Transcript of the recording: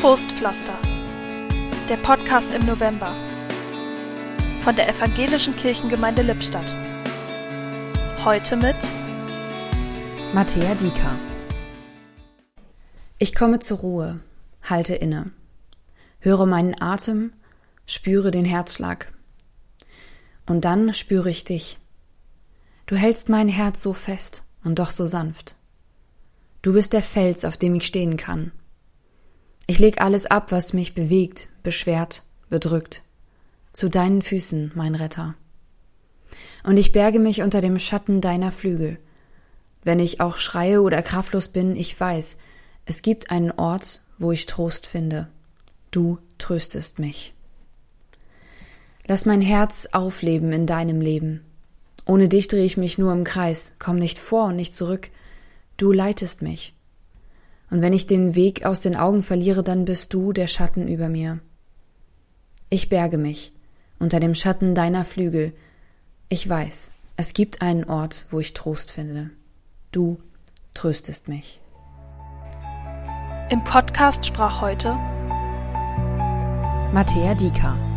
Trostpflaster. Der Podcast im November. Von der Evangelischen Kirchengemeinde Lippstadt. Heute mit Matthäa Dieker. Ich komme zur Ruhe, halte inne, höre meinen Atem, spüre den Herzschlag. Und dann spüre ich dich. Du hältst mein Herz so fest und doch so sanft. Du bist der Fels, auf dem ich stehen kann. Ich leg alles ab, was mich bewegt, beschwert, bedrückt. Zu deinen Füßen, mein Retter. Und ich berge mich unter dem Schatten deiner Flügel. Wenn ich auch schreie oder kraftlos bin, ich weiß, es gibt einen Ort, wo ich Trost finde. Du tröstest mich. Lass mein Herz aufleben in deinem Leben. Ohne dich drehe ich mich nur im Kreis, komm nicht vor und nicht zurück. Du leitest mich. Und wenn ich den Weg aus den Augen verliere, dann bist du der Schatten über mir. Ich berge mich unter dem Schatten deiner Flügel. Ich weiß, es gibt einen Ort, wo ich Trost finde. Du tröstest mich. Im Podcast sprach heute Matthäa Dieker.